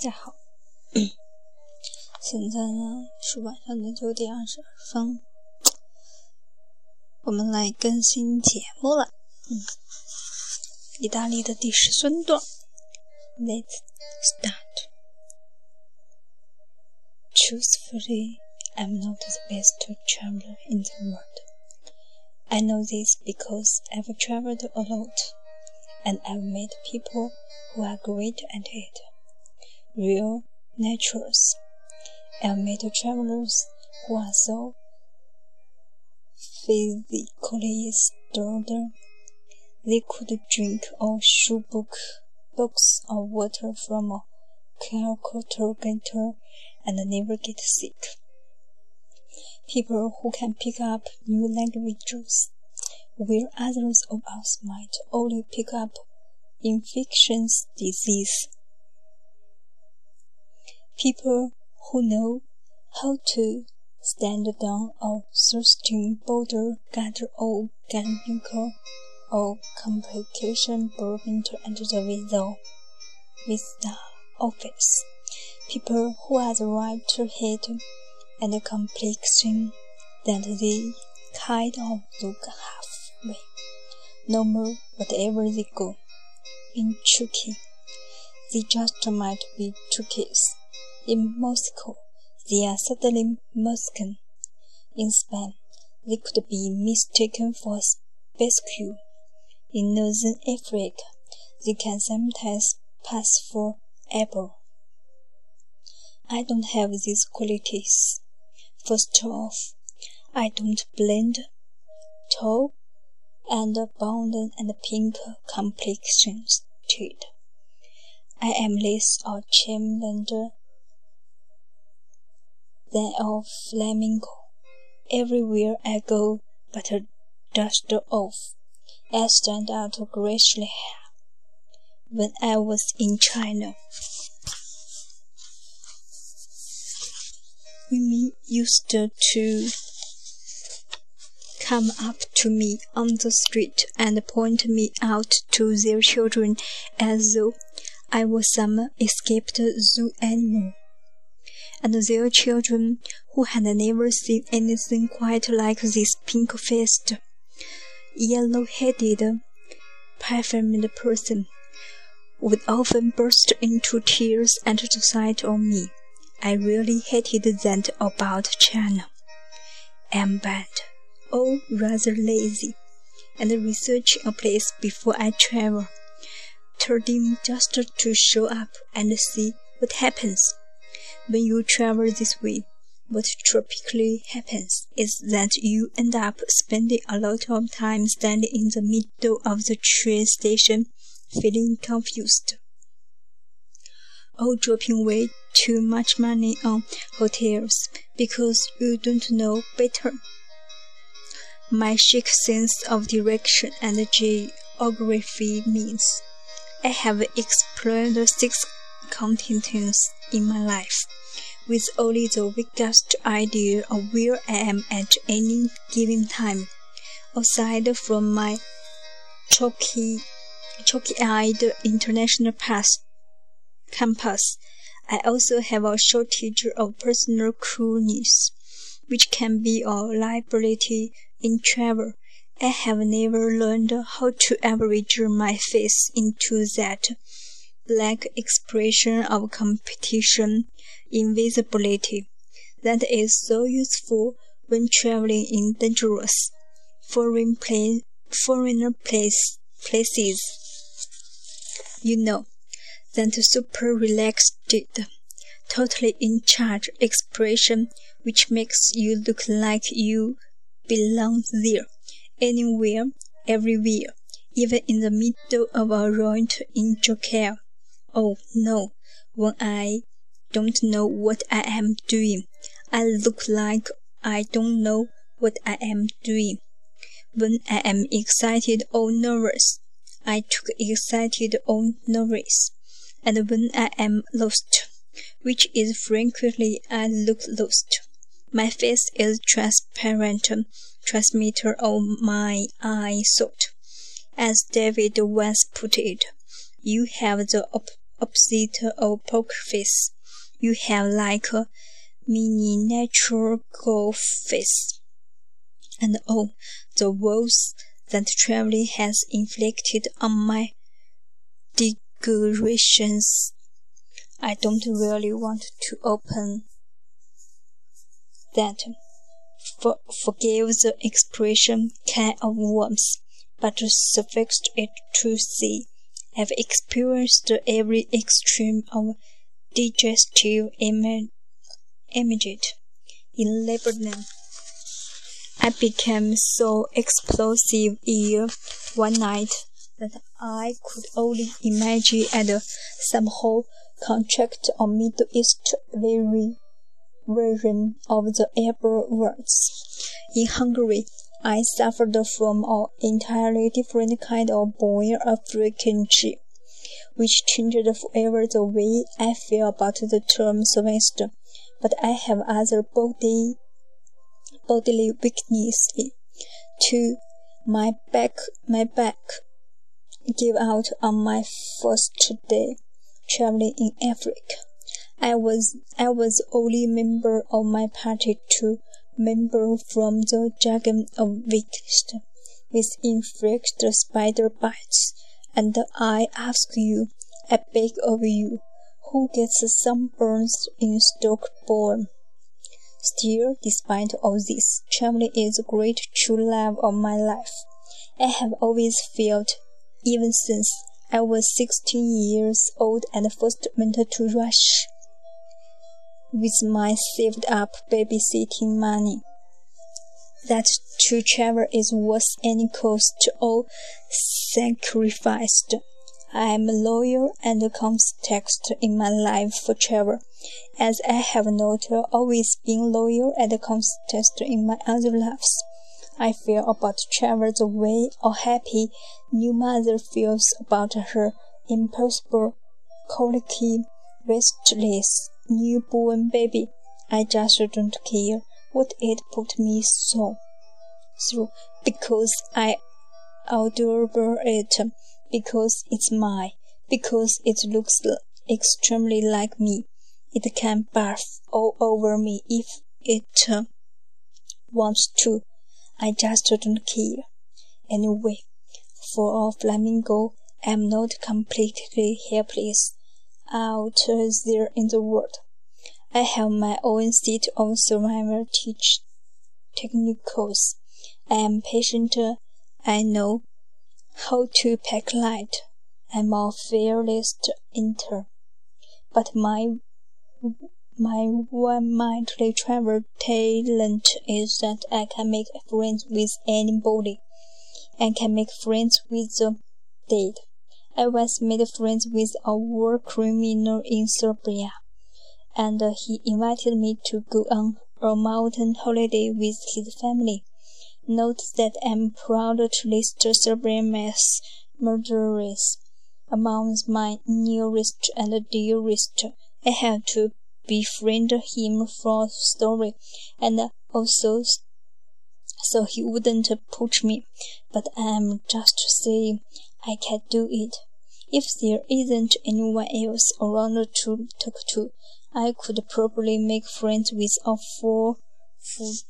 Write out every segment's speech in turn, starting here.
大家好，现在呢是晚上的九点二十二分，我们来更新节目了。嗯，意大利的第十三段，Let's start. Truthfully, I'm not the best traveler in the world. I know this because I've traveled a lot, and I've met people who are great at it. Real naturals. I've met travelers who are so physically sturdy they could drink a shoe book box of water from a calculator and never get sick. People who can pick up new languages, where others of us might only pick up infectious disease. People who know how to stand down a thirsting boulder, gather all organic or complication prevent and the window with the office. People who are the right to head and the complexion that they kind of look halfway. No more whatever they go. In Turkey, they just might be Turkish. In Moscow, they are suddenly Muslim. In Spain, they could be mistaken for Basque. In Northern Africa, they can sometimes pass for Arab. I don't have these qualities. First off, I don't blend tall and blonde and pink complexions to it. I am less a chameleon a flamingo. Everywhere I go but a dust off, I stand out gracefully. When I was in China, women used to come up to me on the street and point me out to their children as though I was some escaped zoo animal. And their children, who had never seen anything quite like this pink-faced, yellow-headed, perfumed person, would often burst into tears at the sight of me. I really hated that about China. I'm bad, or rather lazy, and research a place before I travel, turning just to show up and see what happens. When you travel this way, what typically happens is that you end up spending a lot of time standing in the middle of the train station, feeling confused, or dropping way too much money on hotels because you don't know better. My chic sense of direction and geography means I have explored six continents in my life, with only the vaguest idea of where I am at any given time, aside from my chalky, chalky-eyed international pass, compass. I also have a shortage of personal coolness, which can be a liability in travel. I have never learned how to average my face into that black expression of competition invisibility that is so useful when traveling in dangerous foreign place, foreigner place, places. You know, that super relaxed, totally in charge expression which makes you look like you belong there, anywhere, everywhere, even in the middle of a road in Jakarta. Oh no, when I don't know what I am doing, I look like I don't know what I am doing. When I am excited or nervous, I took excited or nervous. And when I am lost, which is frequently I look lost, my face is transparent transmitter of my eye thought. As David once put it, you have the opposite of poker face. You have like a mini natural golf face. And oh, the woes that traveling has inflicted on my decorations. I don't really want to open that. For, forgive the expression can of worms, but suffice it to say, I've experienced every extreme of digestive image in Lebanon. I became so explosive ill one night that I could only imagine and somehow contract a Middle East very version of the Ebola virus. In Hungary, I suffered from an entirely different kind of boiled African Jew, which changed forever the way I feel about the term Sylvester. But I have other body bodily weakness too. My back, my back gave out on my first day traveling in Africa. I was I was only member of my party to member from the Dragon of weeks with infected spider bites, and I ask you, I beg of you, who gets sunburns in Stockholm? Still, despite all this, traveling is the great true love of my life. I have always felt, even since I was 16 years old and first went to Russia with my saved up babysitting money, that to travel is worth any cost or sacrificed. I am loyal and context in my life for travel, as I have not always been loyal and constant in my other lives. I feel about travel the way a happy new mother feels about her impossible, colicky, restless newborn baby. I just don't care what it put me so through because I adore it because it's mine, because it looks extremely like me. It can barf all over me if it uh, wants to. I just don't care. Anyway, for a flamingo, I'm not completely helpless out there in the world. I have my own set of survival teach technicals. I am patient. I know how to pack light. I'm a fearless enter. But my my one mighty travel talent is that I can make friends with anybody. I can make friends with the dead. I once made friends with a war criminal in Serbia, and he invited me to go on a mountain holiday with his family. Note that I'm proud to list Serbian mass murderers among my nearest and dearest. I had to befriend him for story, and also so he wouldn't push me. But I'm just saying I can do it. If there isn't anyone else around to talk to, I could probably make friends with a four foot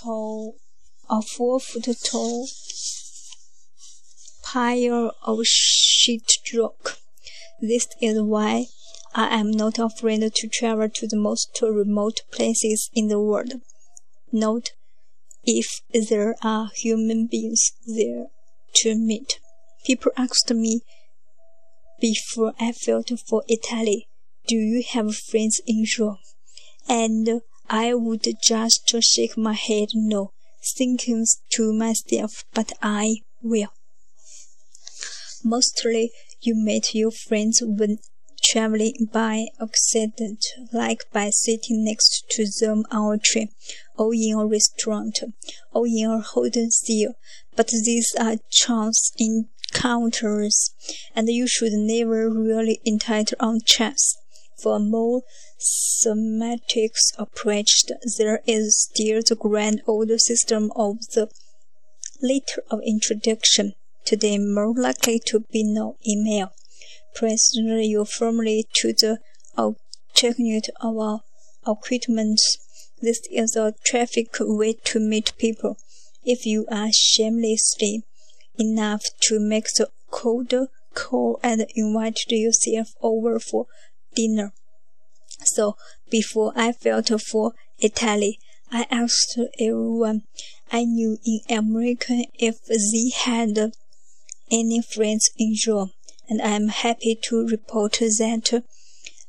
tall, a four foot tall pile of sheet rock. This is why I am not afraid to travel to the most remote places in the world. Note, if there are human beings there to meet. People asked me before I felt for Italy, do you have friends in Rome? And I would just shake my head no, thinking to myself, but I will. Mostly you meet your friends when traveling by accident, like by sitting next to them on a train, or in a restaurant, or in a hotel cell. But these are chance encounters, and you should never really entitle on chance. For a more thematic approach, there is still the grand old system of the letter of introduction, today more likely to be no email. Present your family to the alternate of our equipment. This is a traffic way to meet people. If you are shamelessly enough to make the cold call and invite yourself over for dinner. So before I felt for Italy, I asked everyone I knew in America if they had any friends in Rome, and I am happy to report that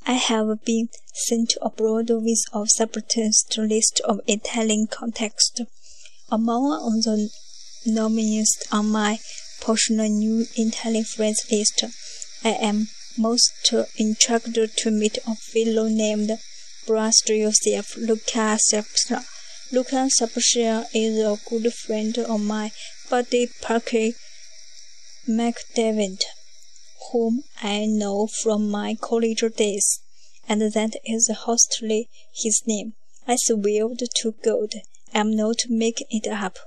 I have been sent abroad with a substantial list of Italian contacts. Among all the nominees on my personal new Italian friends list, I am most intrigued to meet a fellow named Brust Luca Sapstra. Luca Sapstra is a good friend of my buddy Parker McDavid, whom I know from my college days, and that is hostily his name. I swear to God, I'm not making it up.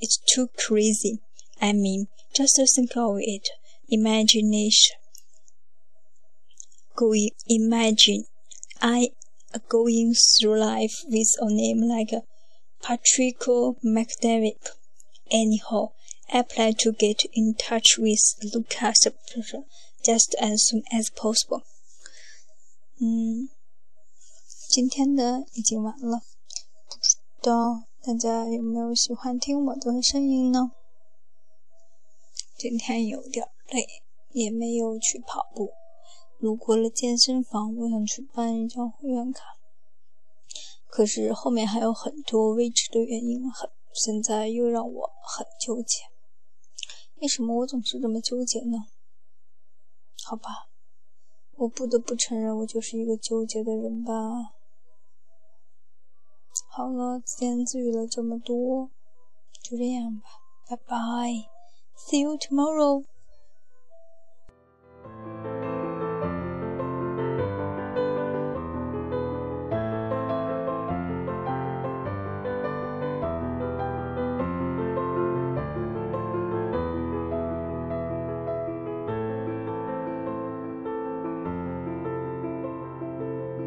It's too crazy. I mean, just think of it. Imagination. Going, imagine. I going through life with a name like Patrick McDavid. Anyhow, I plan to get in touch with Lucas just as soon as possible. 嗯，今天的已经完了，不知道大家有没有喜欢听我的声音呢？今天有点累，也没有去跑步。路过了健身房，我想去办一张会员卡，可是后面还有很多未知的原因，很现在又让我很纠结。为什么我总是这么纠结呢？好吧，我不得不承认，我就是一个纠结的人吧。好了，自言自语了这么多，就这样吧，拜拜，See you tomorrow。